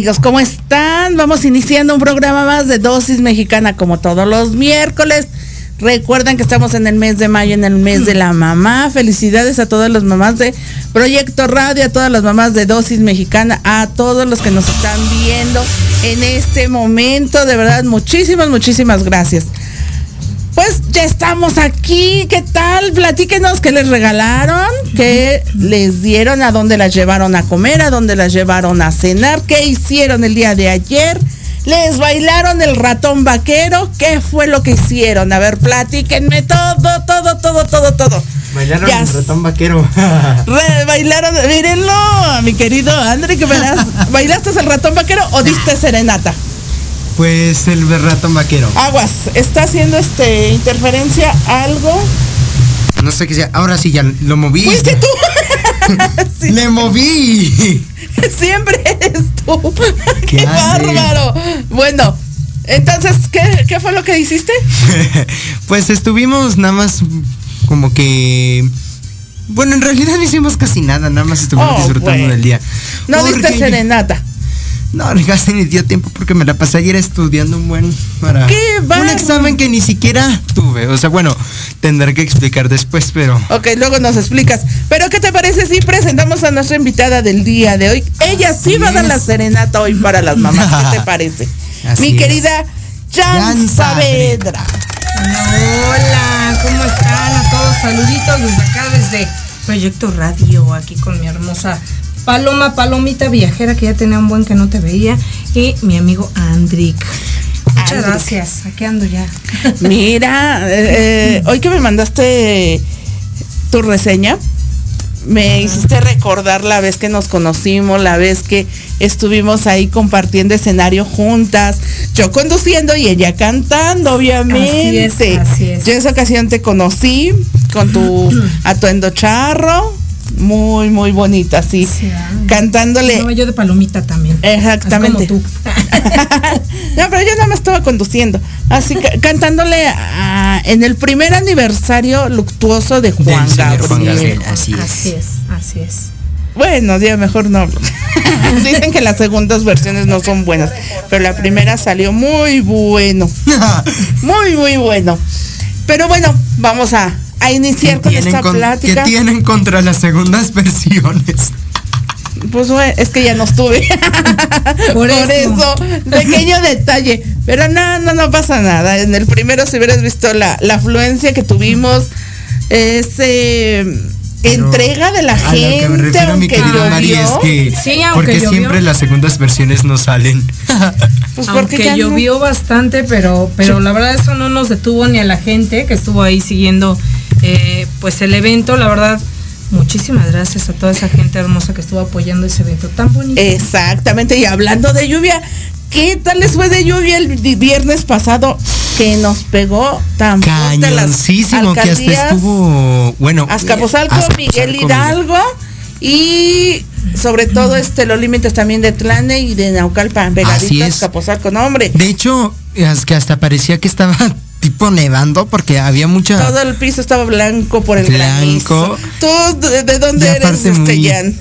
amigos, ¿cómo están? Vamos iniciando un programa más de Dosis Mexicana como todos los miércoles. Recuerden que estamos en el mes de mayo, en el mes de la mamá. Felicidades a todas las mamás de Proyecto Radio, a todas las mamás de Dosis Mexicana, a todos los que nos están viendo en este momento. De verdad, muchísimas, muchísimas gracias. Ya estamos aquí. ¿Qué tal? Platíquenos qué les regalaron, qué les dieron, a dónde las llevaron a comer, a dónde las llevaron a cenar, qué hicieron el día de ayer. Les bailaron el ratón vaquero. ¿Qué fue lo que hicieron? A ver, platíquenme todo, todo, todo, todo, todo. Bailaron Ya el ratón vaquero. Re- bailaron, mírenlo, mi querido André, que verás. ¿Bailaste el ratón vaquero o diste serenata? Pues el ratón vaquero. Aguas, está haciendo este interferencia algo. No sé qué sea. Ahora sí ya lo moví. Fuiste tú. Sí, Le moví. siempre eres tú. Qué bárbaro. Bueno, entonces, ¿qué, ¿qué fue lo que hiciste? pues estuvimos nada más como que. Bueno, en realidad no hicimos casi nada, nada más estuvimos Oh, disfrutando bueno. del día. No Porque diste serenata. No, casi ni dio tiempo porque me la pasé ayer estudiando un buen para ¡Qué un examen que ni siquiera tuve. O sea, bueno, tendré que explicar después, pero Ok, luego nos explicas. Pero ¿qué te parece si presentamos a nuestra invitada del día de hoy? Ella sí va a dar la serenata hoy para las mamás. ¿Qué te parece? Así Mi querida Jan Jan Saavedra. Hola, ¿cómo están? A todos saluditos desde acá, desde Proyecto Radio, aquí con mi hermosa Paloma, Palomita viajera que ya tenía un buen que no te veía, y mi amigo Andric. Muchas Andric. gracias, aquí ando ya. Mira, eh, eh, hoy que me mandaste tu reseña, me hiciste recordar la vez que nos conocimos, la vez que estuvimos ahí compartiendo escenario juntas, yo conduciendo y ella cantando, obviamente. Así es, así es. Yo en esa ocasión te conocí con tu atuendo charro, muy, muy bonita, sí, Sí, ah. cantándole. No, yo de Palomita también. Exactamente. Así como tú. no, pero yo nada más estaba conduciendo. Así que cantándole a- en el primer aniversario luctuoso de Juan Gabriel. Gabriel. Así es. Así es, así es. Bueno, ya mejor no. Dicen que las segundas versiones no son buenas, pero la primera salió muy bueno. Muy, muy bueno. Pero bueno, vamos a, a iniciar con esta con- plática. ¿Qué tienen contra las segundas versiones? Pues bueno, es que ya no estuve. Por, Por eso. eso. pequeño detalle. Pero no, no, no pasa nada. En el primero, si hubieras visto la, la afluencia que tuvimos, ese Pero entrega de la a lo que me gente, refiero, mi aunque querida Mari, es que Sí, porque llovió. siempre las segundas versiones no salen. pues porque Aunque no- llovió bastante, pero, pero la verdad eso no nos detuvo ni a la gente que estuvo ahí siguiendo eh, pues el evento. La verdad, muchísimas gracias a toda esa gente hermosa que estuvo apoyando ese evento tan bonito. Exactamente, y hablando de lluvia, ¿qué tal les fue de lluvia el viernes pasado que nos pegó tan fuerte las Cañoncísimo que hasta alcaldías? estuvo, bueno, Azcapotzalco, Miguel. Hidalgo y sobre todo este los límites también de Tlane y de Naucalpan, Así pegaditos es. Azcapotzalco, no hombre. De hecho, es que hasta parecía que estaba tipo nevando porque había mucha Todo el piso estaba blanco por el Blanco. granizo. ¿Tú de, de dónde Y eres, este, muy- Jan?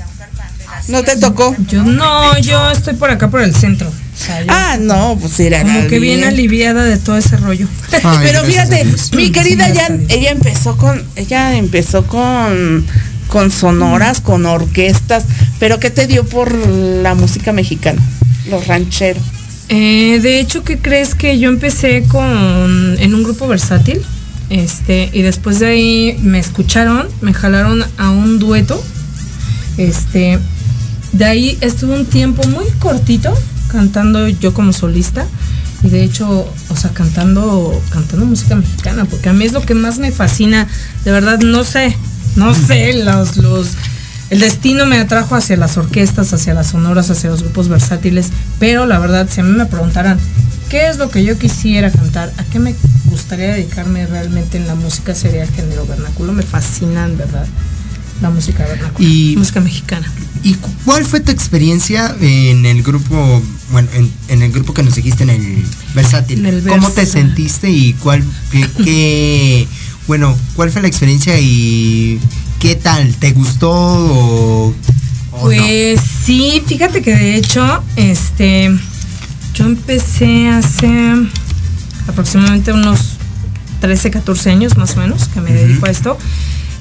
¿No te tocó? Yo no, yo estoy por acá por el centro. Ah, no, pues era como que bien aliviada de todo ese rollo. Ay, Pero fíjate, mi querida Sí, Jan, gracias a Dios. ella empezó con, ella empezó con, con sonoras, con orquestas, pero ¿qué te dio por la música mexicana? Los rancheros. Eh, de hecho, ¿qué crees que yo empecé con en un grupo versátil? Este, y después de ahí me escucharon, me jalaron a un dueto. Este, de ahí estuve un tiempo muy cortito cantando yo como solista. Y de hecho, o sea, cantando, cantando música mexicana, porque a mí es lo que más me fascina. De verdad, no sé, no sé, los, los, el destino me atrajo hacia las orquestas, hacia las sonoras, hacia los grupos versátiles. Pero la verdad, si a mí me preguntaran qué es lo que yo quisiera cantar, a qué me gustaría dedicarme realmente en la música, sería el género vernáculo. Me fascinan, ¿verdad? La música vernáculo, Y- música mexicana. ¿Y cu- cuál fue tu experiencia en el grupo, bueno, en, en el grupo que nos dijiste en el Versátil? En el ¿Cómo te sentiste y cuál, qué, qué- bueno, cuál fue la experiencia y qué tal? ¿Te gustó o, o no? Pues sí, fíjate que de hecho, este, yo empecé hace aproximadamente unos 13, 14 años más o menos que me dedico a esto.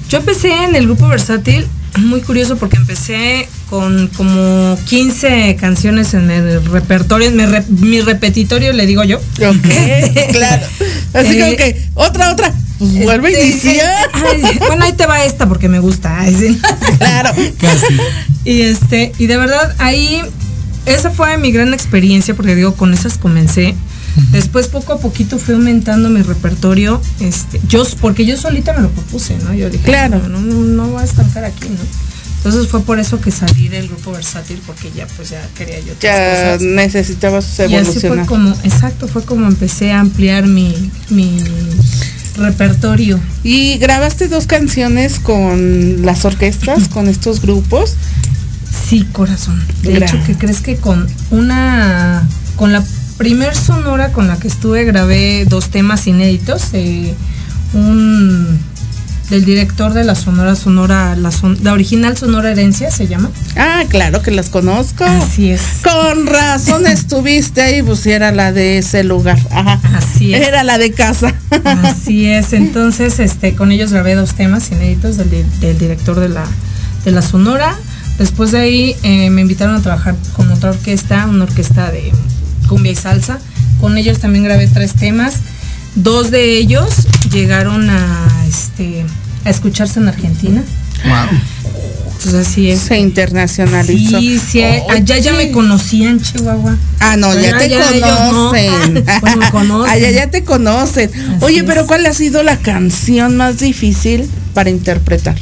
Yo empecé en el grupo versátil, muy curioso porque empecé con como 15 canciones en el repertorio, mi, re- mi repetitorio le digo yo. Ok, claro. Así Eh, como que, otra, otra. Pues vuelve a Este, iniciar. ay, bueno, ahí te va esta porque me gusta. ay, sí. Claro. Casi. Y este, y de verdad ahí esa fue mi gran experiencia porque digo, con esas comencé. Después poco a poquito fui aumentando mi repertorio, este, yo porque yo solita me lo propuse, ¿no? Yo dije, Claro. no, no, no voy a estancar aquí, ¿no? Entonces fue por eso que salí del grupo versátil porque ya pues ya quería yo otras Ya cosas. necesitabas Y así fue evolucionar. como, exacto, fue como empecé a ampliar mi, mi repertorio. Y grabaste dos canciones con las orquestas, con estos grupos. Sí, corazón. De Gra- hecho, que crees que con una, con la primer sonora con la que estuve grabé dos temas inéditos, eh, un del director de la sonora sonora, la, son- la original sonora herencia se llama. Ah, claro que las conozco. Así es. Con razón estuviste ahí, pues era la de ese lugar. Ajá. Así es. Era la de casa. Así es, entonces este con ellos grabé dos temas inéditos del, di- del director de la, de la Sonora. Después de ahí eh, me invitaron a trabajar con otra orquesta, una orquesta de cumbia y salsa. Con ellos también grabé tres temas. Dos de ellos llegaron a este a escucharse en Argentina. Wow. Entonces así es. Se internacionalizó. Sí, sí, allá ya me conocían, Chihuahua. Ah, no, ya te no. conocen. Pues me conocen. Allá ya te conocen. Oye, es. pero ¿cuál ha sido la canción más difícil para interpretar?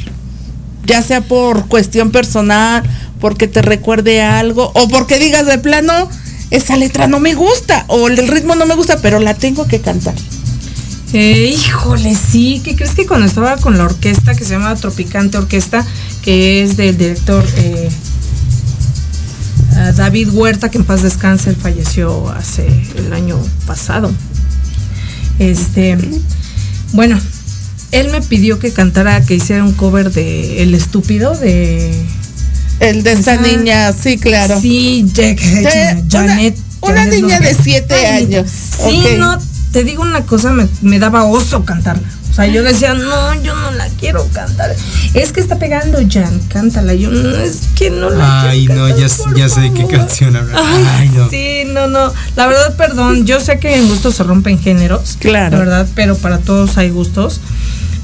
Ya sea por cuestión personal, porque te recuerde algo, o porque digas de plano, esa letra no me gusta, o el ritmo no me gusta, pero la tengo que cantar. Eh, híjole, sí, ¿qué crees que cuando estaba con la orquesta que se llama Tropicante Orquesta, que es del director eh, David Huerta, que en paz descanse, él falleció hace el año pasado. Este, bueno, él me pidió que cantara, que hiciera un cover de El Estúpido de El de esta Ajá. niña, sí, claro. Sí, Jack, Ya, Janet. una- una Janet niña de siete años. Sí, no, te digo una cosa, me, me daba oso cantarla. O sea, yo decía, no, yo no la quiero cantar. Es que está pegando Jan, cántala. Yo, no, es que no la Ay, quiero no, cantar, ya, ya sé de qué favor". canción hablar. Ay, Ay, no. Sí, no, no. La verdad, perdón, yo sé que en gustos se rompen géneros. Claro. La verdad, pero para todos hay gustos.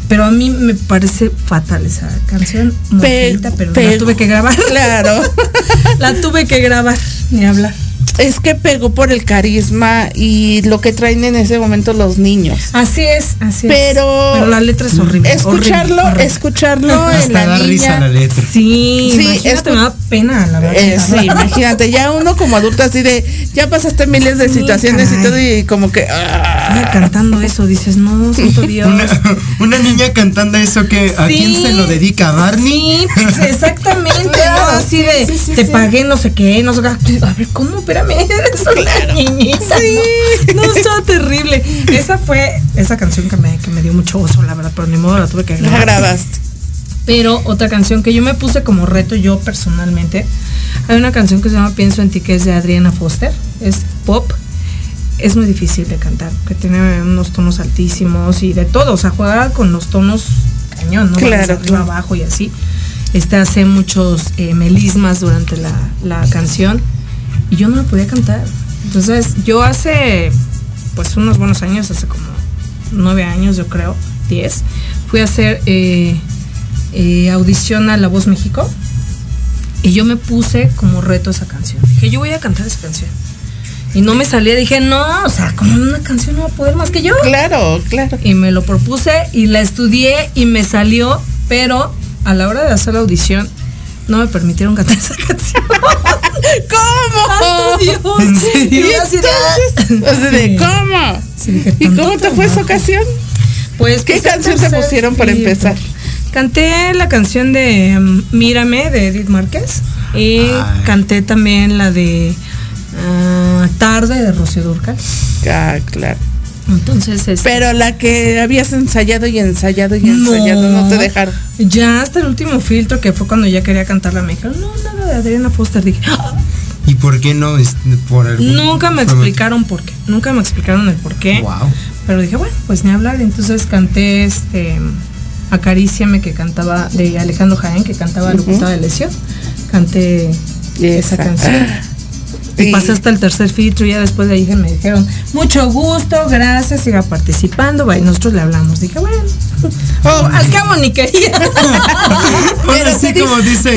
Pero a mí me parece fatal esa canción. Pero- la tuve que grabar. Claro. La tuve que grabar, ni hablar. Es que pegó por el carisma y lo que traen en ese momento los niños. Así es, así Pero- es. Pero la letra es horrible. Escucharlo, horrible, horrible. escucharlo en Hasta la da niña. risa la letra. Sí, Sí, imagínate, escu- me da pena, la verdad. Eh, sí, imagínate, ya uno como adulto así de, ya pasaste miles de Sí, situaciones y todo y como que, ah, cantando eso, dices, no, santo Dios. Una, una niña cantando eso que a Sí. quién se lo dedica, ¿A Barney. Sí, pues, exactamente, ¿no? Así de, sí, sí, te sí. pagué no sé qué, no sé qué. A ver, ¿cómo? Espérame, eres una niñita. ¿no? No, estaba terrible. Esa fue esa canción que me, que me dio mucho oso, la verdad, pero ni modo la tuve que la grabar. grabaste. Pero otra canción que yo me puse como reto yo personalmente, hay una canción que se llama Pienso en ti que es de Adriana Foster, es pop, es muy difícil de cantar, que tiene unos tonos altísimos y de todo, o sea, juega con los tonos cañón, ¿no? Claro, arriba abajo y así. Este hace muchos eh, melismas durante la, la canción y yo no la podía cantar. Entonces yo hace pues unos buenos años, hace como nueve años yo creo, 2010, fui a hacer eh, eh, audición a La Voz México y yo me puse como reto esa canción. Dije, yo voy a cantar esa canción. Y no me salía, dije, no, o sea, como una canción no va a poder más que yo. Claro, claro. Y me lo propuse y la estudié y me salió, pero a la hora de hacer la audición no me permitieron cantar esa canción. ¿Cómo? ¡Ay, Dios! ¿En? Y de- Entonces. ¿cómo? Sí, dije, ¿Y cómo te fue esa ocasión? Pues, ¿Qué pues, canción te pusieron para empezar? Canté la canción de mm, Mírame de Edith Márquez y Ay. canté también la de ah, Tarde de Rocío Durcal. Ah, claro. Entonces, este, Pero la que habías ensayado y ensayado y ensayado no, te dejaron. Ya hasta el último filtro que fue cuando ya quería cantarla me dijeron, no, nada de Adriana Foster. Dije, "Ah". ¿Y por qué no? Por algún- nunca me explicaron por qué. Nunca me explicaron el por qué. Wow. Pero dije, bueno, pues ni hablar. Entonces canté este Acaríciame que cantaba de Alejandro Jaén, que cantaba Lupita de Lesión. Canté esa Esa. canción. Sí. Y pasé hasta el tercer filtro y ya después de ahí me dijeron, mucho gusto, gracias, siga participando. Va, Y nosotros le hablamos. Dije, bueno, Oh, al cabo ni quería. Ahora sí, como dice,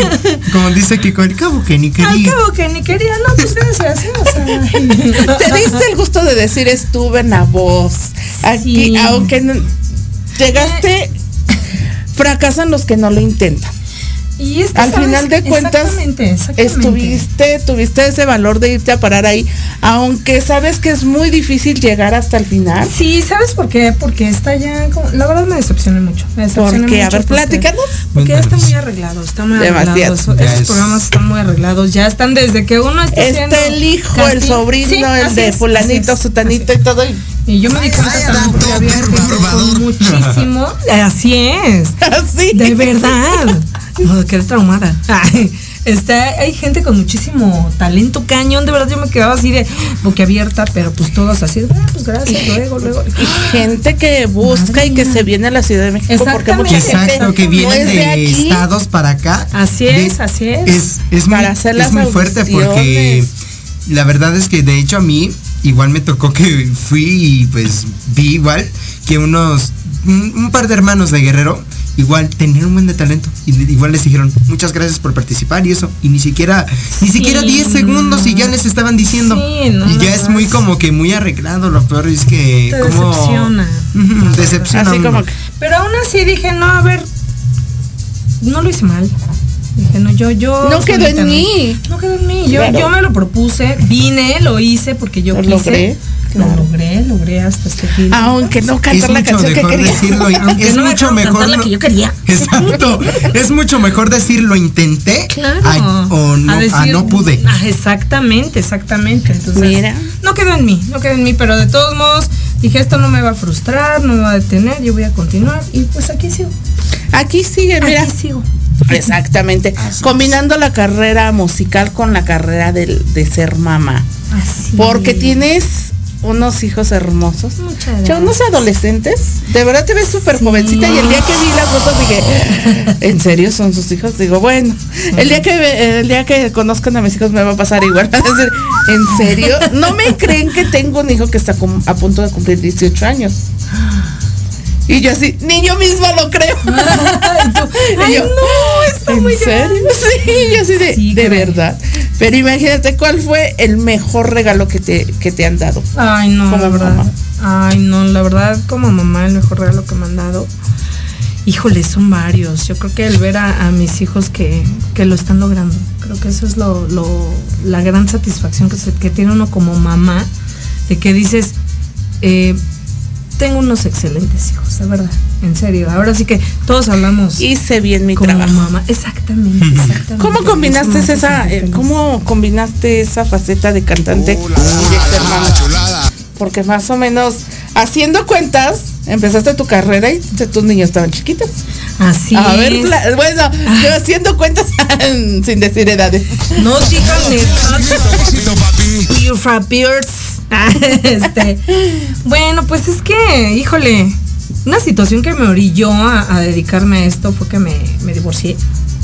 como dice Kiko, al cabo que ni al quería. cabo que ni quería. No, pues gracias. ¿eh? O sea, Te diste el gusto de decir estuve en la voz. Aquí, Sí. aunque no- llegaste, fracasan los que no lo intentan. Y es que, Al ¿sabes? final de cuentas, Exactamente, exactamente. estuviste, tuviste ese valor de irte a parar ahí, aunque sabes que es muy difícil llegar hasta el final. Sí, ¿sabes por qué? Porque está ya, como- la verdad me decepcioné mucho. Me decepcioné Porque, a mucho ver, porque- platícanos. Porque ya está muy arreglado, está muy Demasiado. arreglado. Eso- Ya esos es- programas están muy arreglados, ya están desde que uno está haciendo Está el hijo, el sobrino, Sí, el de es, fulanito, sutanito y todo. y- yo me di cuenta también porque había muchísimo. Así es. Así. De verdad. No, quedé traumada. Ay, Está, hay gente con muchísimo talento cañón, de verdad yo me quedaba así de boquiabierta, pero pues todos así, ah, pues gracias, luego, luego. Y gente que busca y que se viene a la Ciudad de México porque mucha. Exacto, que vienen no es de, estados para acá. Así De- es, así es. Es, es muy, Para hacer es las muy fuerte porque la verdad es que de hecho a mí igual me tocó que fui y pues vi igual que unos un, un par de hermanos de Guerrero igual tenían un buen de talento y igual les dijeron muchas gracias por participar y eso y ni siquiera ni Sí, siquiera 10 segundos y ya les estaban diciendo Sí, no, y ya no, es no, muy como que muy arreglado lo peor es que Te como decepciona. Decepciona Así a uno. como que Pero aún así dije, no, a ver, no lo hice mal. Dije, no, yo, yo. No quedó en no. mí. No quedó en mí. Yo, Claro. yo me lo propuse, vine, lo hice porque yo Lo quise. logré, Lo logré, logré hasta este fin. aunque no es cantar la canción que quería. decirlo es no mucho mejor cantar la que yo quería. Exacto. es mucho mejor decir lo intenté Claro. a- o no, A a decir- no pude. Ah, exactamente, exactamente. Entonces, Mira. no quedó en mí, no quedó en mí, pero de todos modos dije, esto no me va a frustrar, no me va a detener, yo voy a continuar y pues aquí sigo. Aquí sigue, mira. Aquí sigo. Exactamente. Así Combinando la carrera musical con la carrera del- de, ser mamá. Así. Porque tienes unos hijos hermosos. Muchas Ya unos gracias. adolescentes. De verdad te ves súper Sí. jovencita. Y el día que vi las fotos dije, ¿en serio son sus hijos? Digo, bueno, el día que el día que conozcan a mis hijos me va a pasar igual. Van a decir, ¿en serio? No me creen que tengo un hijo que está a punto de cumplir 18 años. Y yo así, ni yo misma lo creo. Ay, Y yo, no, está ¿En muy serio? Sí, yo así de, Sí, de verdad. Pero imagínate cuál fue el mejor regalo que te, que te han dado. Ay, no, Como la verdad. mamá. Ay, no, la verdad, como mamá, el mejor regalo que me han dado. Híjole, son varios. Yo creo que el ver a, a mis hijos que, que lo están logrando. Creo que eso es lo, lo- la gran satisfacción que, se- que tiene uno como mamá. De que dices, eh, tengo unos excelentes hijos, de verdad. En serio. Ahora sí que todos hablamos Hice bien mi como trabajo. mamá. Exactamente, exactamente. ¿Cómo combinaste esa, eh, cómo combinaste esa faceta de cantante y de ser mamá? Porque más o menos, haciendo cuentas, empezaste tu carrera y tus niños estaban chiquitos. Así A ver, es. bueno, yo haciendo cuentas sin decir edades. No digan Beards. este, bueno, pues es que, híjole, una situación que me orilló a, a dedicarme a esto fue que me, me divorcié.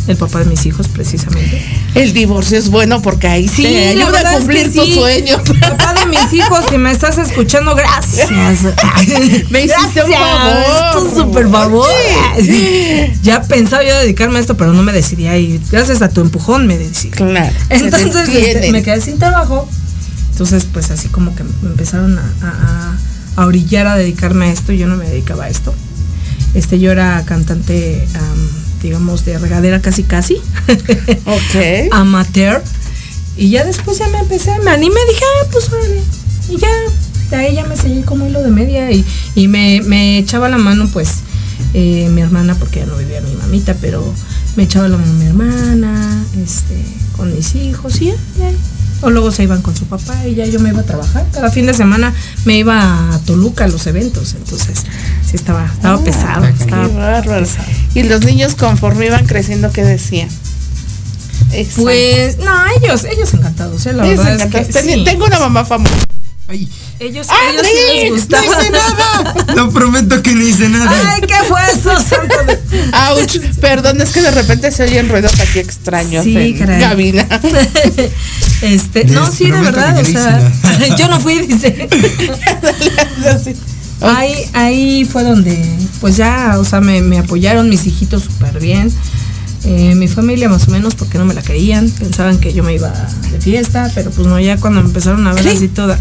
el papá de mis hijos precisamente. El divorcio es bueno porque ahí sí, te ayuda a es cumplir que tus sí. sueños. Papá de mis hijos, si me estás escuchando, gracias. Me hiciste un Gracias, favor. Es un super favor. Ya pensaba yo dedicarme a esto, pero no me decidía y gracias a tu empujón me decidí. Claro. Entonces este, me quedé sin trabajo. Entonces, pues así como que me empezaron a, a- a orillar a dedicarme a esto. Yo no me dedicaba a esto. Este, yo era cantante, am, digamos, de regadera casi casi. Ok. Amateur. Y ya después ya me empecé, me animé, dije, ah, pues órale. Y ya, de ahí ya me seguí como hilo de media y, y me, me echaba la mano, pues, eh, mi hermana, porque ya no vivía mi mamita, pero me echaba la mano mi hermana, este, con mis hijos, y ya, ya. O luego se iban con su papá y ya yo me iba a trabajar. Cada fin de semana me iba a Toluca a los eventos, entonces sí estaba, estaba pesado. Qué Estaba pesado. Y los niños conforme iban creciendo, ¿qué decían? Exacto. Pues, no, ellos, ellos encantados, ¿eh? la Ellos verdad es encantados. que Ten- sí. Tengo una mamá famosa. Ay, Ellos, ¡Ah, ellos sí les Andrés! gustaba. no hice nada. No prometo que no hice nada. Ay, ¿qué fue eso, santo de- Ouch. Perdón, es que de repente se oyen ruidos aquí extraños Sí, en caray. cabina. Este, no, sí, de verdad, o no sea, yo no fui, dice. Ahí, ahí fue donde, pues ya, o sea, me, me apoyaron mis hijitos súper bien. Eh, mi familia más o menos porque no me la creían, pensaban que yo me iba de fiesta, pero pues no, ya cuando me empezaron a ver así toda,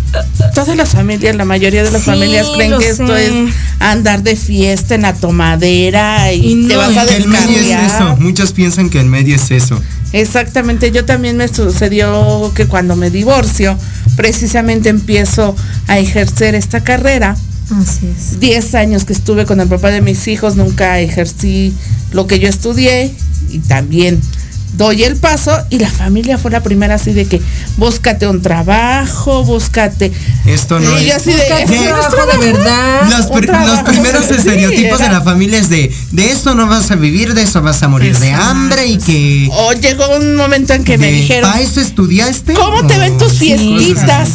Todas las familias, la mayoría de las Sí, familias creen que esto es andar de fiesta en la tomadera y, Y te no, vas a Que el medio es eso. Muchos piensan que el medio es eso. Exactamente, yo también me sucedió que cuando me divorcio, precisamente empiezo a ejercer esta carrera. así es. 10 años que estuve con el papá de mis hijos, nunca ejercí lo que yo estudié y también doy el paso y la familia fue la primera así de que búscate un trabajo, búscate. Esto no y yo es. así de, Busca tu "¿Eso no es trabajo de verdad. Los, un pri- trabajo". los primeros Sí, estereotipos de la familia es de de esto no vas a vivir, de eso vas a morir de hambre y que O llegó un momento en que me dijeron, ¿para eso estudiaste? ¿cómo te ven tus fiestitas?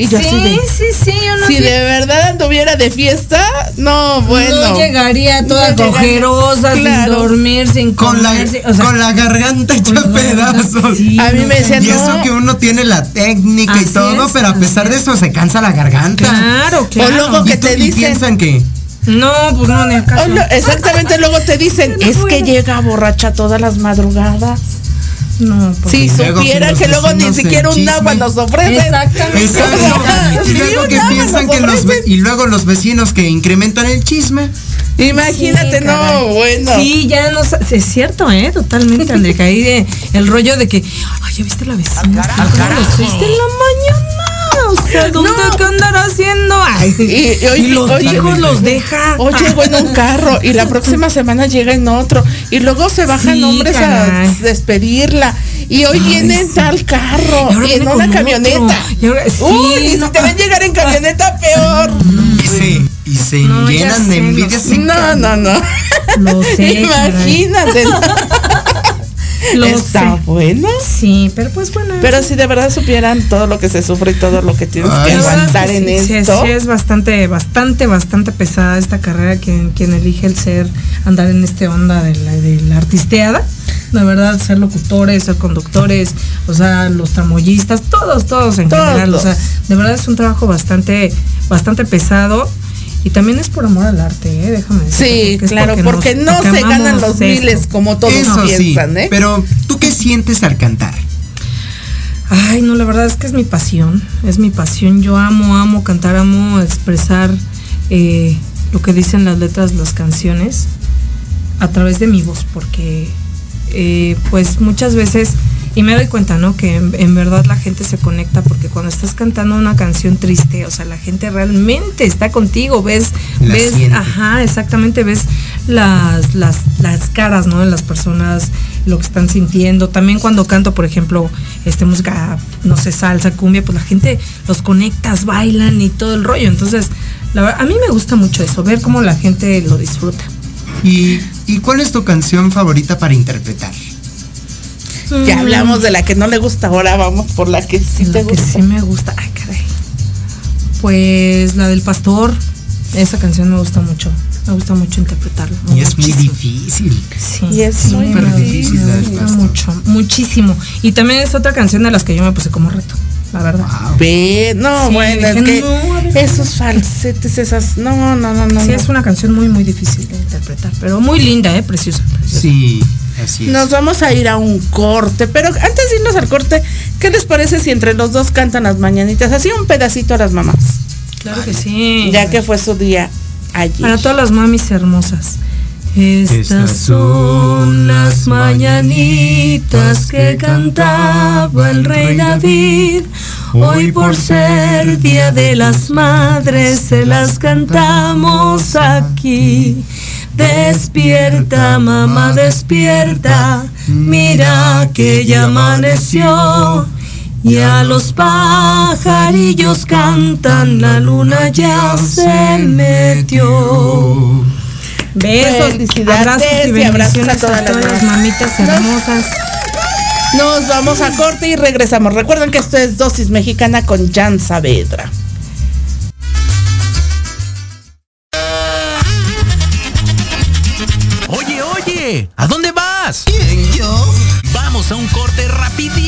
Y yo así sí, de, sí, sí, yo no si sé. de verdad anduviera de fiesta, no, bueno. no llegaría toda No llegaría. cojerosa, Claro. sin dormir, sin Con la, comer, sin- o sea, con la garganta hecha con la garganta, pedazos. sí, A mí me decían, Y eso no. que uno tiene la técnica y todo, es, pero a pesar de eso se cansa la garganta. Claro, claro. luego Y, que te dicen- piensan que No, pues no, en el caso. Oh, no, exactamente, luego te dicen, No es que llega borracha todas las madrugadas. No. Si que supieran que, luego ni siquiera un agua nos ofrecen. Exactamente. Y luego que piensan que los ve- ofrecen. y luego los vecinos que incrementan el chisme. Imagínate, Sí, no, bueno. Sí, ya no es cierto, ¿eh? Totalmente, André. Ahí de el rollo de que, ay, ¿ya viste la vecina? ¿Cómo los viste en la mañana? O sea, ¿dónde No. qué andará haciendo? Ay, Y- y hoy- y los oye, hijos los deja. O llegó en un carro y la próxima semana llega en otro. Y luego se bajan Sí, hombres caray. a despedirla. Y hoy viene en tal carro Y en una camioneta. otro. Y ahora- sí, Uy, y no. si te ven llegar en camioneta, peor. Y se, y se No, llenan de envidia. No, no, no. Lo sé, Imagínate. Lo Está sé. bueno. Sí, pero pues bueno. Pero si de verdad supieran todo lo que se sufre y todo lo que tienes Ay, que. La aguantar en sí, esto. sí, es bastante, bastante, bastante pesada esta carrera quien, quien elige el ser, andar en este onda de la, de la artisteada. De verdad, ser locutores, ser conductores, o sea, los tramoyistas, todos, todos en Todos. general. O sea, de verdad es un trabajo bastante, bastante pesado. Y también es por amor al arte, ¿eh? déjame decirte, Sí, porque claro, porque, nos- no porque se ganan los esto. miles como todos Eso sí. piensan, ¿eh? Pero, ¿tú qué sientes al cantar? Ay, no, la verdad es que es mi pasión, es mi pasión. Yo amo, amo cantar, amo expresar eh, lo que dicen las letras, las canciones, a través de mi voz, porque eh, pues muchas veces, y me doy cuenta, ¿no? Que en, en verdad la gente se conecta porque cuando estás cantando una canción triste, o sea, la gente realmente está contigo, ves, La ves, siente. ajá, exactamente, ves las, las, las caras, ¿no? De las personas, lo que están sintiendo. También cuando canto, por ejemplo, este música, no sé, salsa, cumbia, pues la gente los conectas, bailan y todo el rollo. Entonces, la verdad, a mí me gusta mucho eso, ver cómo la gente lo disfruta. ¿Y, ¿Y cuál es tu canción favorita para interpretar? Ya hablamos de la que no le gusta, ahora vamos por la que sí La te que gusta. sí me gusta. Ay, caray. Pues la del pastor. Esa canción me gusta mucho. Me gusta mucho interpretarlo. Y es muy difícil. Sí, Y es sí, muy difícil la mucho, muchísimo. Y también es otra canción de las que yo me puse como reto, la verdad. Wow. Ve, no, Sí, bueno, es que no, esos falsetes, esas, no, no, no, no. Sí, no. es una canción muy, muy difícil de interpretar, pero muy linda, ¿eh? Preciosa. preciosa. Sí, así es. Nos vamos a ir a un corte, pero antes de irnos al corte, ¿qué les parece si entre los dos cantan las mañanitas? Así un pedacito a las mamás, Claro que sí. ya que fue su día ayer. Para todas las mamis hermosas. Estas son las mañanitas que cantaba el rey David. Hoy por ser Día de las Madres se las cantamos aquí. Despierta, mamá, despierta. Mira que ya amaneció. Y a los pajarillos cantan, la luna ya se metió. Besos, Felicidades abrazos y y abrazos bendiciones a todas las mamitas Nos- hermosas. Nos vamos a corte y regresamos. Recuerden que esto es Dosis Mexicana con Jan Saavedra. Oye, oye, ¿a dónde vas? ¿Quién, yo? Vamos a un corte rapidísimo y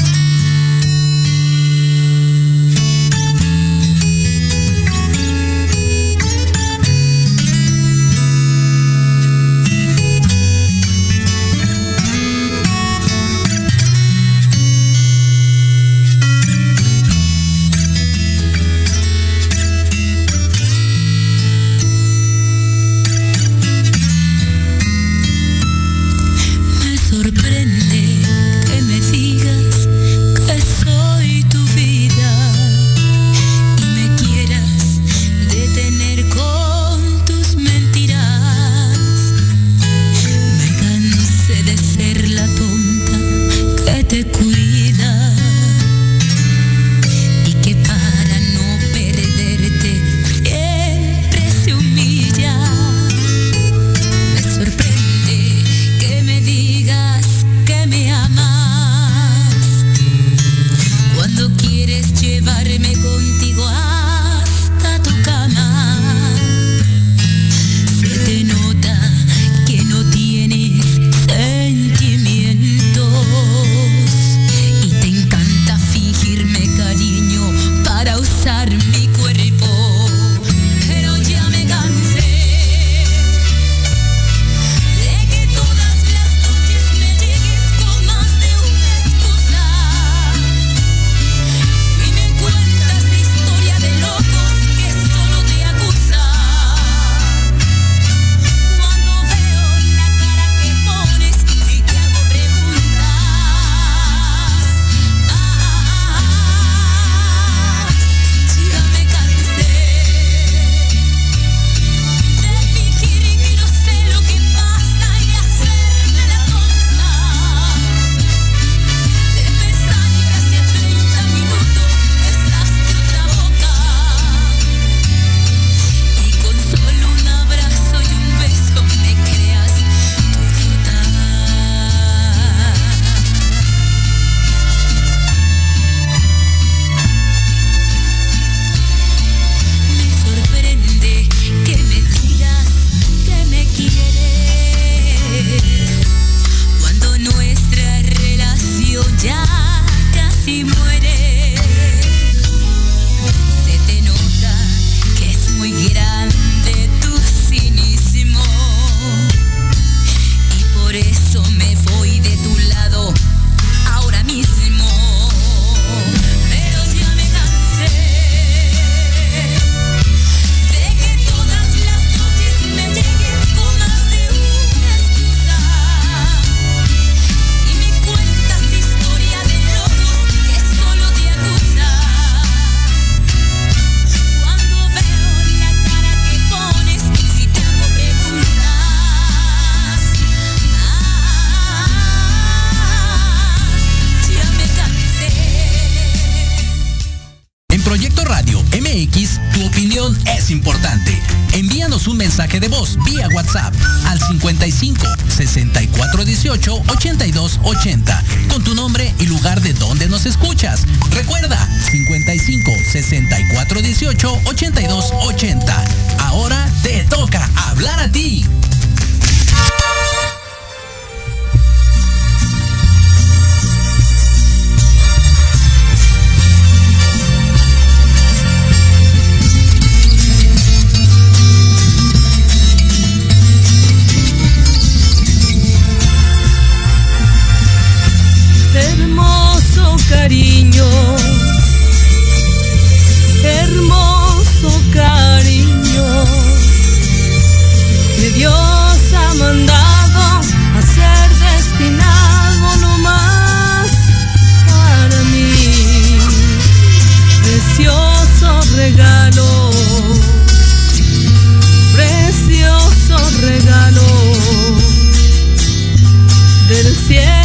Del cielo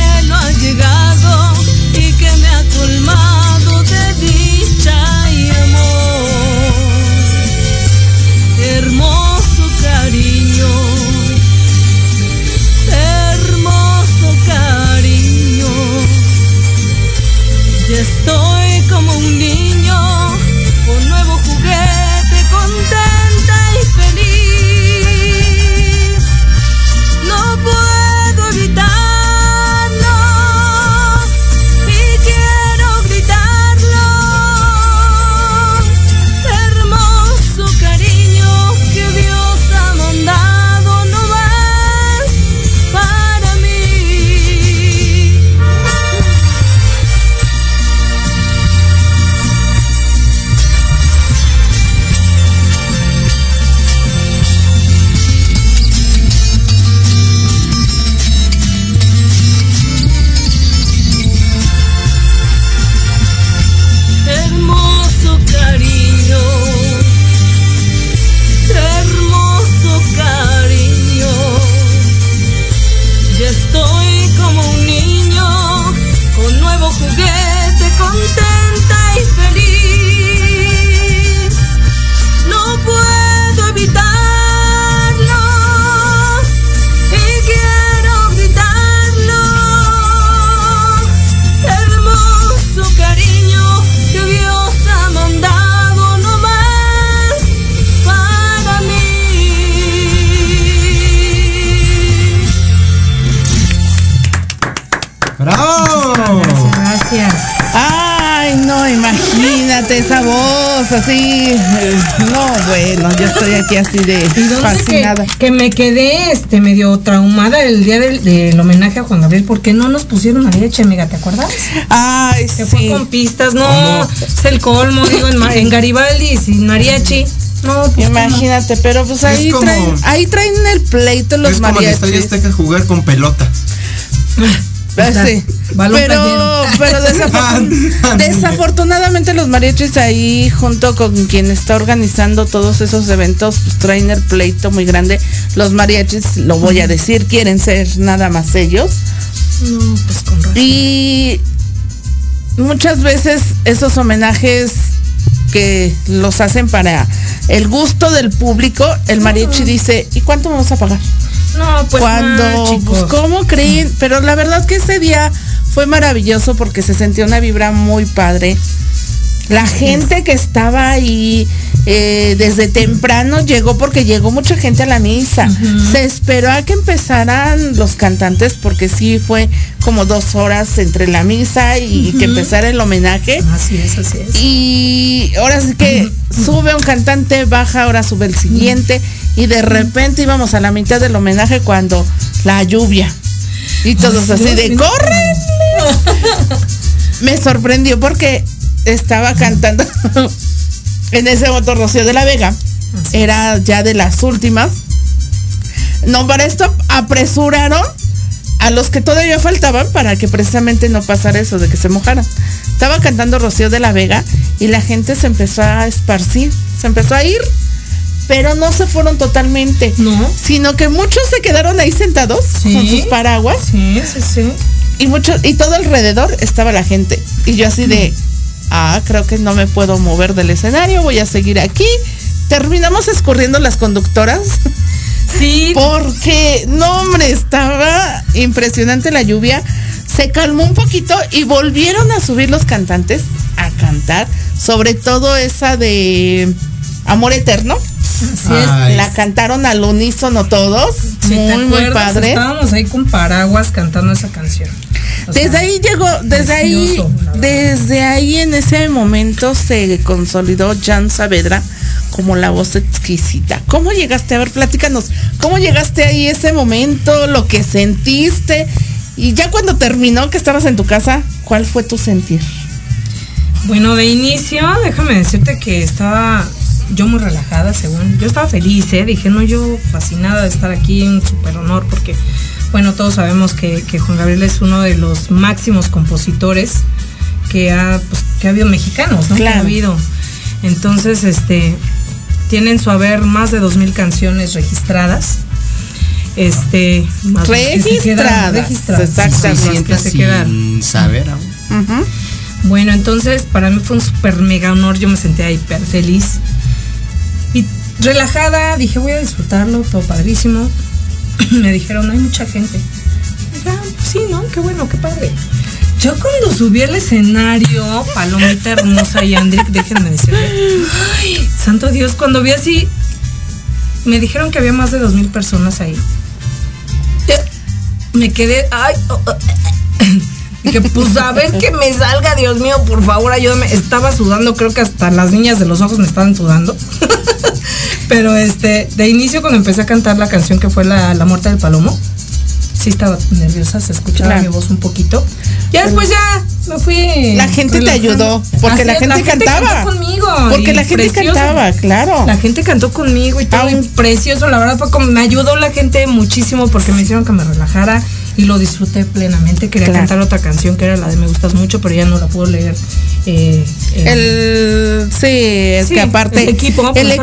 así. eh, No, bueno, yo estoy aquí así de ¿Y dónde fascinada. que, que me quedé este medio traumada el día del, del homenaje a Juan Gabriel? porque no nos pusieron mariachi, amiga? ¿Te acuerdas? Ay, Que fue con pistas, no, es el colmo, digo, en, en Garibaldi sin mariachi. No, pues Imagínate, pero pues ahí como- traen, ahí traen el pleito los es como el Estadio mariachis. Azteca jugar con pelota. Está, sí. Pero, playero. pero desafortun- desafortunadamente los mariachis ahí junto con quien está organizando todos esos eventos pues traen el pleito muy grande. Los mariachis, lo voy a decir, quieren ser nada más ellos. No, pues con razón. Y muchas veces esos homenajes que los hacen para el gusto del público, el mariachi dice, ¿y cuánto vamos a pagar? No, pues Cuando, pues, chicos. ¿cómo creen? Pero la verdad que ese día fue maravilloso porque se sentía una vibra muy padre. La gente que estaba ahí eh, desde temprano llegó porque llegó mucha gente a la misa. Se esperó a que empezaran los cantantes porque sí fue como dos horas entre la misa y que empezara el homenaje. Así es, así es. Y ahora sí que sube un cantante, baja, ahora sube el siguiente. Y de repente íbamos a la mitad del homenaje cuando la lluvia. Y todos así de ¡corren! Me sorprendió porque estaba cantando en ese momento Rocío de la Vega. Era ya de las últimas. No, para esto apresuraron a los que todavía faltaban para que precisamente no pasara eso de que se mojaran. Estaba cantando Rocío de la Vega y la gente se empezó a esparcir, se empezó a ir, pero no se fueron totalmente, No. sino que muchos se quedaron ahí sentados Sí. con sus paraguas Sí, sí, sí. y muchos y todo alrededor estaba la gente y yo así de ah creo que no me puedo mover del escenario voy a seguir aquí terminamos escurriendo las conductoras Sí, Porque, no, hombre, estaba impresionante la lluvia. Se calmó un poquito y volvieron a subir los cantantes a cantar. Sobre todo esa de Amor Eterno. así es. La cantaron al unísono todos. Te muy, muy acuerdas, padre. Estábamos ahí con paraguas cantando esa canción. Desde sea, ahí llegó, desde ahí, desde ahí en ese momento se consolidó Jan Saavedra como la voz exquisita. ¿Cómo llegaste? A ver, platícanos. ¿Cómo llegaste ahí ese momento? Lo que sentiste. Y ya cuando terminó, que estabas en tu casa, ¿cuál fue tu sentir? Bueno, de inicio, déjame decirte que estaba yo muy relajada, según. Yo estaba feliz, ¿eh? Dije, no, yo fascinada de estar aquí, un súper honor, porque, bueno, todos sabemos que, que Juan Gabriel es uno de los máximos compositores que ha, pues, que ha habido mexicanos, ¿no? Que ha habido. Entonces, este, tienen su haber más de dos mil canciones registradas. Este, más las que se quedan Registradas, registradas, que se quedan. sin saber aún. Bueno, entonces para mí fue un súper mega honor, yo me sentía hiper feliz. Relajada, dije, voy a disfrutarlo, todo padrísimo. me dijeron, hay mucha gente. Dije, ah, pues sí, ¿no? Qué bueno, qué padre. Yo cuando subí al escenario, Palomita hermosa y Andrick, déjenme decirle, ay, santo Dios, cuando vi así, me dijeron que había más de dos mil personas ahí. Me quedé, ay, oh, oh, Dije, pues a ver que me salga, Dios mío, por favor, ayúdame. Estaba sudando, creo que hasta las niñas de los ojos me estaban sudando. Pero este, de inicio cuando empecé a cantar la canción que fue La, la muerte del palomo, sí estaba nerviosa, se escuchaba Claro. mi voz un poquito. Ya después ya me fui. La gente te ayudó, porque la es, gente cantaba. cantó conmigo. Porque la gente precioso. cantaba, claro. La gente cantó conmigo y todo, Aún- y precioso. La verdad fue como me ayudó la gente muchísimo porque me hicieron que me relajara y lo disfruté plenamente. Quería Claro. cantar otra canción que era la de Me gustas mucho, pero ya no la puedo leer. eh, eh, El sí, es Sí, que aparte el equipo, el es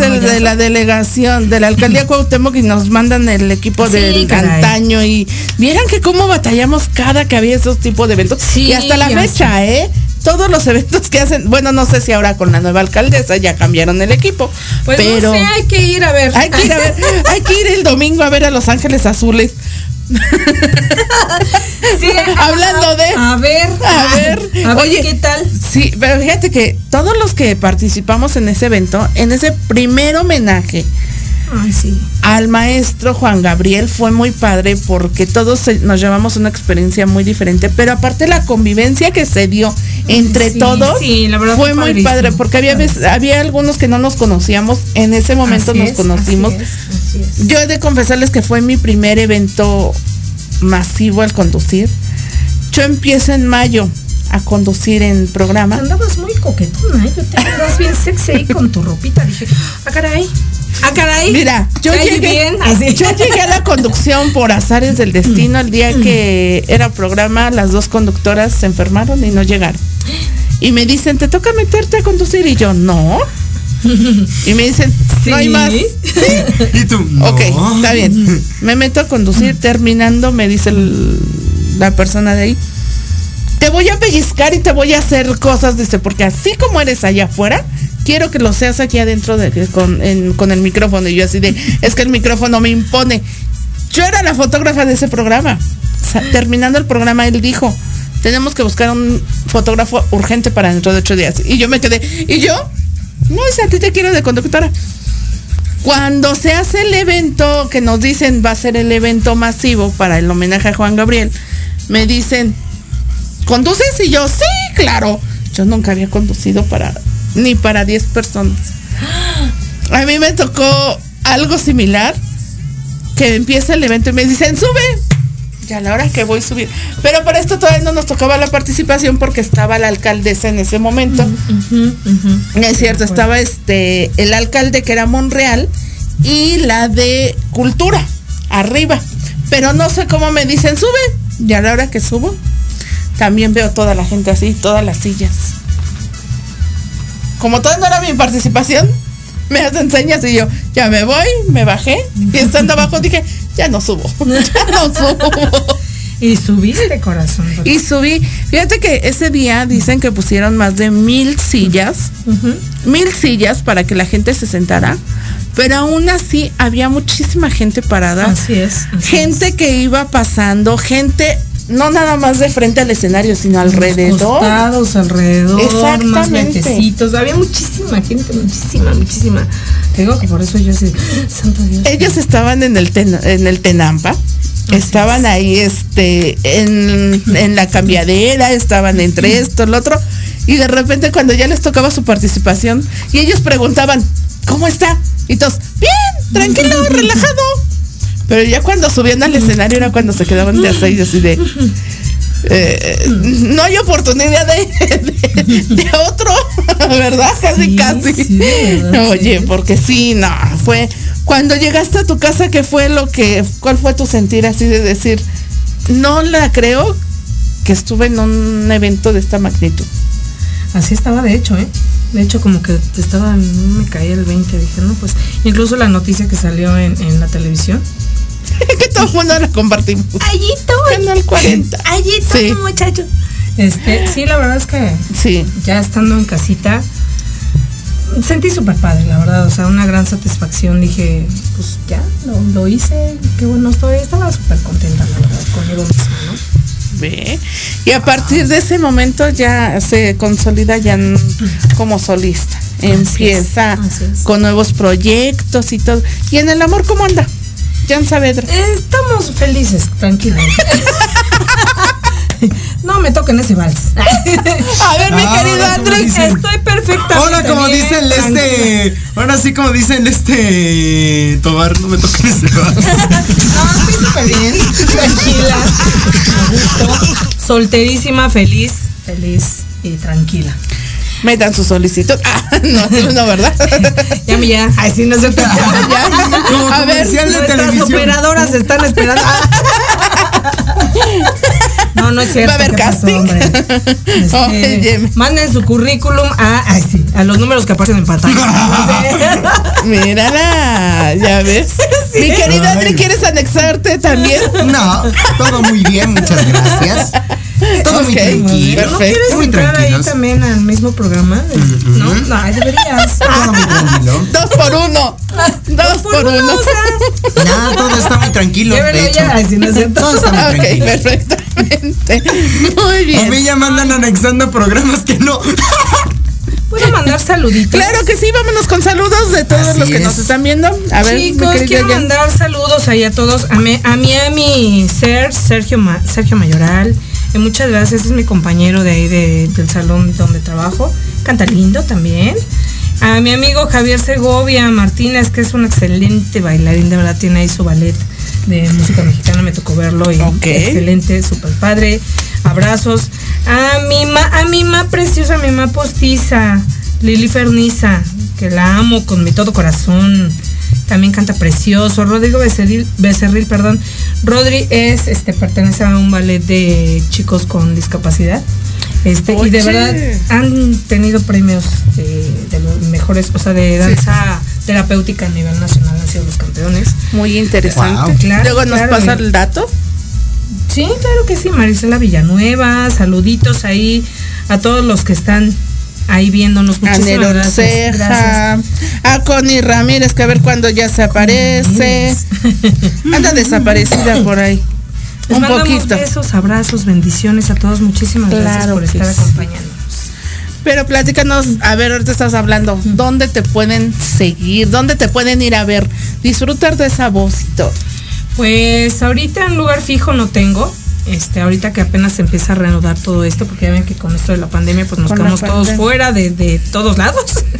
el de la delegación de la alcaldía Cuauhtémoc y nos mandan el equipo Sí, del caray. antaño y vieran que cómo batallamos cada que había esos tipos de eventos Sí, y hasta la fecha, ¿eh? Todos los eventos que hacen, bueno, no sé si ahora con la nueva alcaldesa ya cambiaron el equipo, pues pero no sé, hay que ir a ver. hay que ir a ver, hay que ir el domingo a ver a Los Ángeles Azules. Sí, a- Hablando de- A ver. A ver, A ver oye, qué tal. Sí, pero fíjate que todos los que participamos en ese evento, en ese primer homenaje Ay, sí. al maestro Juan Gabriel fue muy padre porque todos eh, nos llevamos una experiencia muy diferente, pero aparte la convivencia que se dio entre Sí, todos sí, la verdad fue fue muy padre porque había veces- había algunos que no nos conocíamos, en ese momento Así nos es, conocimos. así es, así es. Yo he de confesarles que fue mi primer evento masivo al conducir. Yo empiezo en mayo a conducir en programa. Andabas muy coquetona, ¿eh? Yo te bien sexy ahí con tu ropita. Dije, ah, caray. Ah, caray. Mira, yo llegué, bien, así. yo llegué a la conducción por azares del destino el día que era programa, las dos conductoras se enfermaron y no llegaron. Y me dicen, ¿te toca meterte a conducir? Y yo, no. Y me dicen, no hay Sí. más. Y tú, no. Ok, está bien. Me meto a conducir, terminando, me dice el- la persona de ahí. Te voy a pellizcar y te voy a hacer cosas, dice, porque así como eres allá afuera, quiero que lo seas aquí adentro de, con, con el micrófono. Y yo así de, es que el micrófono me impone. Yo era la fotógrafa de ese programa. Terminando el programa, él dijo, tenemos que buscar un fotógrafo urgente para dentro de ocho días. Y yo me quedé, ¿y yo? No, es a ti te quiero de conductora. Cuando se hace el evento, que nos dicen va a ser el evento masivo para el homenaje a Juan Gabriel, me dicen, ¿conduces? Y yo, sí, claro. Yo nunca había conducido para, ni para 10 personas. A mí me tocó algo similar, que empieza el evento y me dicen, sube. Y a la hora que voy a subir. Pero para esto todavía no nos tocaba la participación porque estaba la alcaldesa en ese momento. Es cierto, estaba este el alcalde que era Monreal y la de Cultura arriba. Pero no sé cómo me dicen, sube. Y a la hora que subo, también veo toda la gente así, todas las sillas. Como todavía no era mi participación, me hacen señas y yo, ya me voy, me bajé. Y estando abajo dije, ya no subo, ya no subo. Y subiste, corazón. Y subí. Fíjate que ese día dicen que pusieron más de mil sillas mil sillas para que la gente se sentara, pero aún así había muchísima gente parada. Así es. así gente que iba pasando, gente no nada más de frente al escenario, sino alrededor. Costados, alrededor, más Exactamente. lentecitos. Había muchísima gente, muchísima, muchísima. Te digo que por eso yo así, santo Dios. Ellos estaban en el ten- en el Tenampa. Estaban ahí este en, en la cambiadera, estaban entre esto, lo otro, y de repente cuando ya les tocaba su participación, y ellos preguntaban, ¿cómo está? Y todos, bien, tranquilo, relajado. Pero ya cuando subían al escenario era cuando se quedaban de así, así de eh, no hay oportunidad de, de, de otro, ¿verdad? Casi, Sí, casi. sí, de verdad, Oye, sí. porque sí, no, fue cuando llegaste a tu casa, ¿qué fue lo que, cuál fue tu sentir así de decir, no la creo que estuve en un evento de esta magnitud? Así estaba de hecho, ¿eh? De hecho, como que estaba, me caía el 20, dije, no, pues, incluso la noticia que salió en, en la televisión. Que todo el mundo la compartimos. Allí estoy, Canal 40. allí estoy, Sí. muchachos. Este, sí, la verdad es que Sí. ya estando en casita, sentí súper padre, la verdad, o sea, una gran satisfacción. Dije, pues ya, lo, lo hice, qué bueno estoy, estaba súper contenta, la verdad, conmigo misma, ¿no? Ve. Y a partir de ese momento ya se consolida ya como solista. Empieza así es. con nuevos proyectos y todo. ¿Y en el amor cómo anda? Jan Saavedra. Eh, Estamos felices, tranquilos. no me toquen ese vals. A ver, mi Ah, querido ahora, ¿cómo Andrés. Estoy perfecta. Ahora como dicen este, ahora sí como dicen este, Tobar, no me toquen ese vaso. No, estoy súper bien. Tranquila. A gusto. Solterísima, feliz, feliz y tranquila. Metan su solicitud. Ah, no, no, ¿verdad? Ya, mi ya. Ay, sí, no se Ya. Como A ver, de Nuestras televisión. operadoras están esperando. No, no es cierto. ¿Va a haber ¿qué pasó, casting? hombre? Este, manden su currículum a, ay, sí, a los números que aparecen en pantalla. Mírala, ya ves. Mi querido André, Ay. ¿quieres anexarte también? No, todo muy bien, muchas gracias. Todo muy tranquilo. ¿No quieres Muy entrar ahí también al mismo programa? No, no, deberías. Todo muy tranquilo. Dos por uno. Dos por uno. o sea, Nada, todo está muy tranquilo. De hecho, ya, si no todo está muy Ok, tranquilo. perfectamente. Muy A mí bien. ya mandan anexando programas que no. ¿Puedo mandar saluditos? Claro que sí, vámonos con saludos de todos Así los que es. nos están viendo. A ver, Chicos, quiero mandar saludos ahí a todos. A mi, a mi, a mi ser, Sergio, Ma- Sergio Mayoral. Muchas gracias, es mi compañero de ahí de- del salón donde trabajo. Canta lindo también. A mi amigo Javier Segovia Martínez, que es un excelente bailarín, de verdad tiene ahí su ballet de música mexicana, me tocó verlo y Ok. excelente, súper padre. Abrazos. A mi ma, a mi ma preciosa, a mi ma postiza, Lili Ferniza, que la amo con mi todo corazón. También canta precioso. Rodrigo Becerril, Becerril perdón. Rodri es, este, pertenece a un ballet de chicos con discapacidad. Este, y de verdad han tenido premios de, de los mejores, o sea, de danza terapéutica a nivel nacional, han sido los campeones. Muy interesante. Wow. Claro, Luego nos claro. pasa el dato. Sí, claro que sí, Marisela Villanueva, saluditos ahí a todos los que están ahí viéndonos. Muchísimas gracias. Ceja, a Connie Ramírez, que a ver cuándo ya se aparece. Anda desaparecida por ahí. Les Un poquito. besos, abrazos, bendiciones a todos. Muchísimas gracias por estar acompañándonos. Pero platícanos, a ver, ahorita estás hablando, ¿dónde te pueden seguir? ¿Dónde te pueden ir a ver? Disfrutar de esa voz y todo. Pues ahorita un lugar fijo no tengo. Este, ahorita que apenas se empieza a reanudar todo esto, porque ya ven que con esto de la pandemia, pues nos Con quedamos todos fuera de, de todos lados.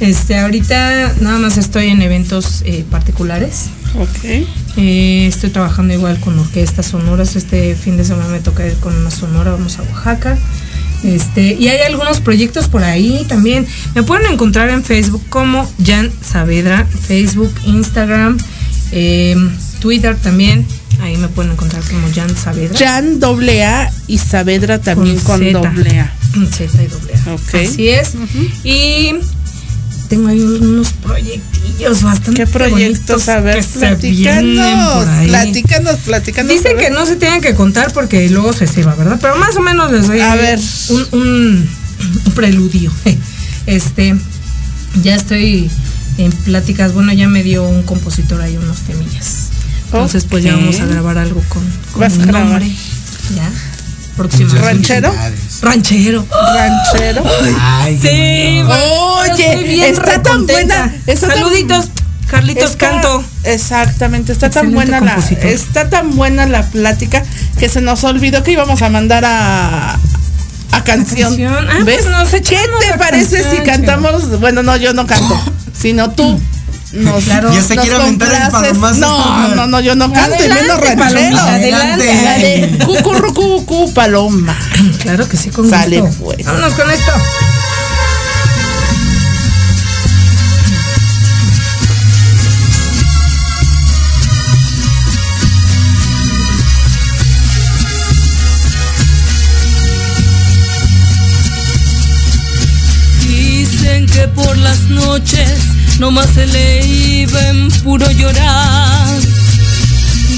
Este, ahorita nada más estoy en eventos eh, particulares. Ok. Eh, estoy trabajando igual con orquestas sonoras. Este fin de semana me toca ir con una sonora, vamos a Oaxaca. Este, y hay algunos proyectos por ahí también. Me pueden encontrar en Facebook como Jan Saavedra, Facebook, Instagram, eh, Twitter también. Ahí me pueden encontrar como Jan Saavedra. Jan doble A y Saavedra también con, Z. doble A. Z y doble A. Ok. Así es. Y tengo ahí unos proyectillos bastante ¿Qué proyectos? A ver, ahí. platícanos, platícanos. Dicen que no se tienen que contar porque luego se ceba, ¿verdad? Pero más o menos les doy A ver. Un, un- un preludio. Este, ya estoy en pláticas, bueno, ya me dio un compositor ahí unos temillas. Entonces, pues ya vamos a grabar algo con, con Vas a grabar. nombre. Ya. Próxima. Muchas ¿Ranchero? Ranchero. Ranchero. Ay, Sí. Oye, está tan buena, está tan- Saluditos, Carlitos Está- Canto. Exactamente, está tan buena la está tan buena la plática que se nos olvidó que íbamos a mandar a a canción. canción. Ah, ¿Ves? pues nos ¿Qué te parece si cantamos? Bueno, no, yo no canto, sino tú. Nos, Claro. Ya se nos quiere aventar el palomazo No, no, no, yo no canto, y Adelante, menos ranchero. adelante. La de cucurrucucu paloma. Claro que sí, con Sale, gusto. pues. Vámonos con esto. Dicen nomás se le iba en puro llorar.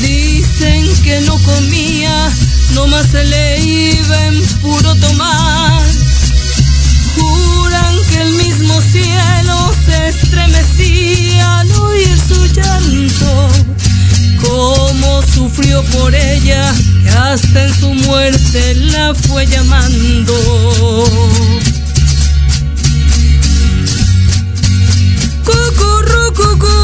Dicen que no comía, nomás se le iba en puro tomar. Juran que el mismo cielo se estremecía al oír su llanto. Cómo sufrió por ella, que hasta en su muerte la fue llamando. Cucurrucucú.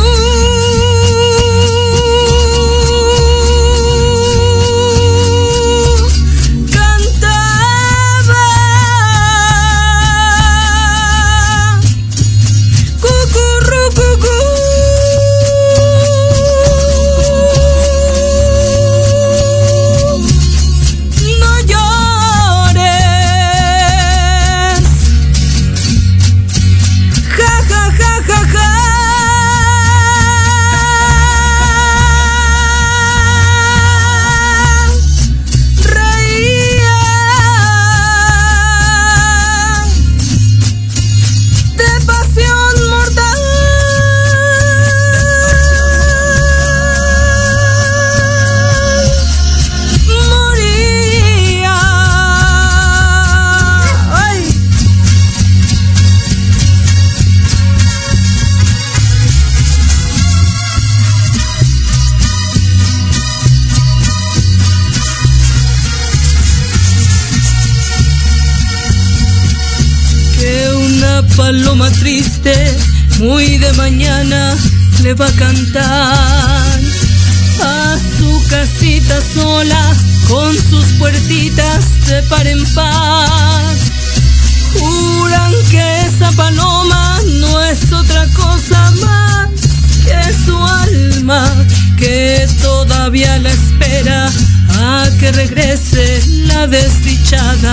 Regrese la desdichada.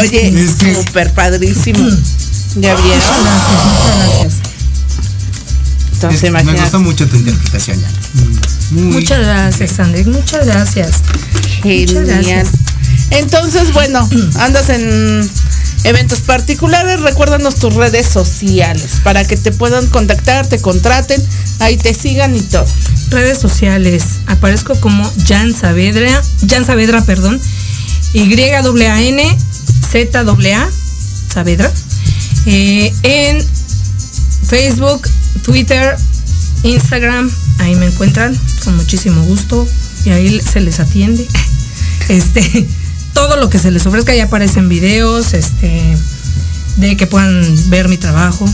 Oye, Es que- súper padrísimo. ¿Ya vieron? Muchas gracias, muchas gracias. Entonces, Es- me gustó mucho tu interpretación, ya. Muy- Muchas gracias, Sandy. Muchas gracias. Muchas Genial. gracias. Entonces, bueno, andas en eventos particulares, recuérdanos tus redes sociales para que te puedan contactar, te contraten, ahí te sigan y todo. Redes sociales. Aparezco como Jan Saavedra. Jan Saavedra, perdón. Y-A-N Z-A Saavedra. Eh, en Facebook, Twitter, Instagram. Ahí me encuentran con muchísimo gusto. Y ahí se les atiende. Este, todo lo que se les ofrezca ya aparecen videos, este, de que puedan ver mi trabajo.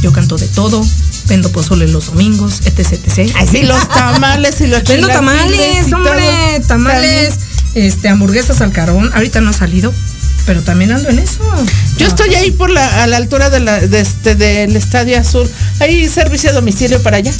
Yo canto de todo, vendo pozole los domingos, etc, etc. Los tamales y los Vendo tamales, hombre, tamales, este, hamburguesas al carbón. Ahorita no ha salido, pero también ando en eso. Yo estoy ahí por la, a la altura de la, de este, del Estadio Azul. Hay servicio a domicilio para allá.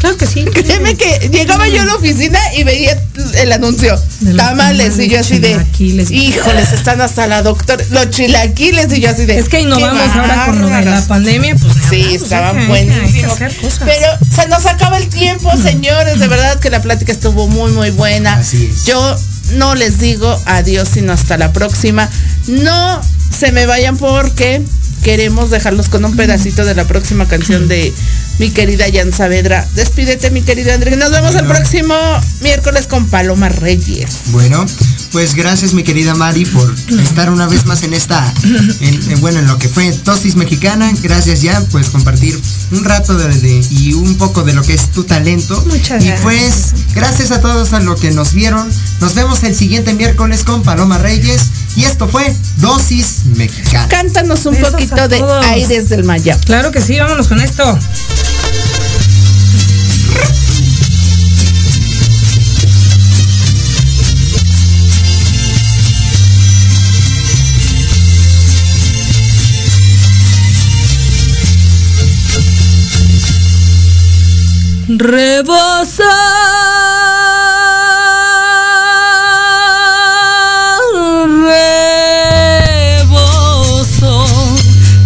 Claro que sí. Créeme que llegaba yo a la oficina y veía el anuncio. De tamales, y yo así de. chilaquiles. Híjoles, están hasta la doctora. Los chilaquiles y yo así de. Es que innovamos ahora con lo de la pandemia, pues Sí, pues, estaban hay que- hay que buenísimos. hacer cosas. Pero se nos acaba el tiempo, señores. De verdad que la plática estuvo muy, muy buena. Así es. Yo no les digo adiós, sino hasta la próxima. No se me vayan porque queremos dejarlos con un pedacito de la próxima canción de mi querida Jan Saavedra. Despídete, mi querido Andrés. Nos vemos el próximo miércoles con Paloma Reyes. Bueno, pues gracias mi querida Mari por estar una vez más en esta, en, en- bueno, en lo que fue Tosis Mexicana. Gracias ya, pues compartir un rato de, de- y un poco de lo que es tu talento. Muchas y gracias. pues gracias a todos a lo que nos vieron. Nos vemos el siguiente miércoles con Paloma Reyes. Y esto fue Dosis Mexicana. Cántanos un Besos poquito de. Aires del Maya. Claro que sí, vámonos con esto. Rebosa. Reboso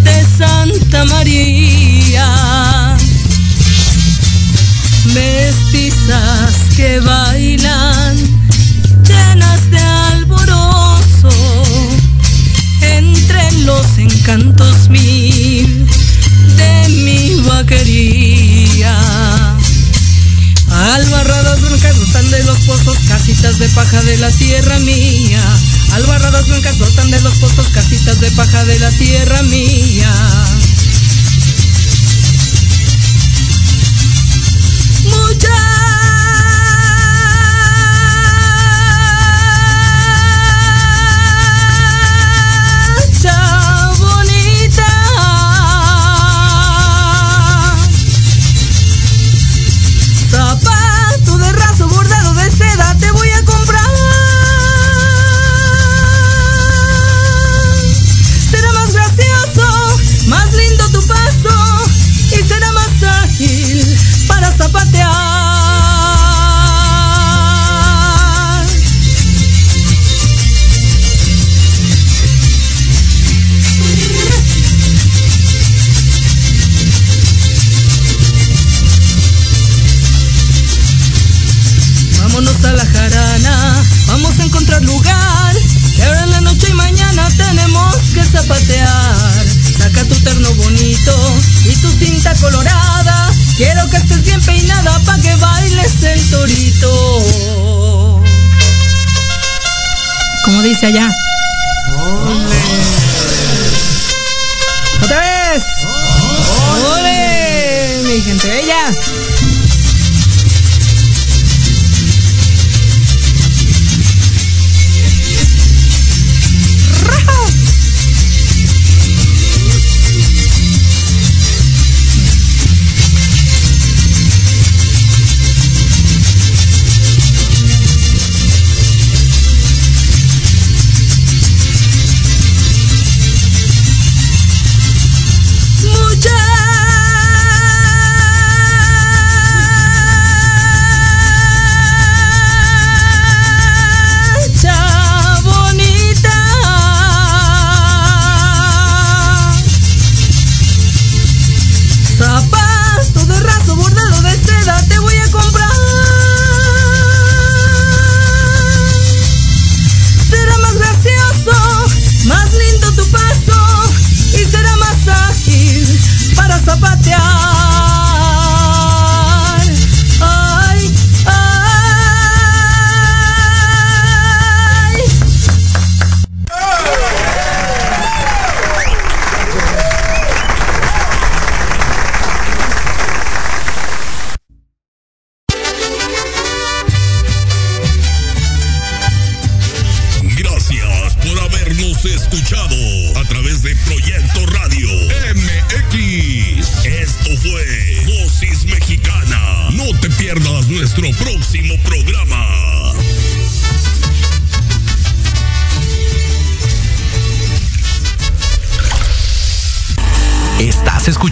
de Santa María. Mestizas que bailan llenas de alborozo entre los encantos mil de mi vaquería. De los pozos, casitas de paja de la tierra mía. Albarradas blancas brotan de los pozos, casitas de paja de la tierra mía. Muchacha y tu cinta colorada. Quiero que estés bien peinada pa' que bailes el torito. Como dice allá. ¡Otra vez! ¡Ole! Mi gente bella.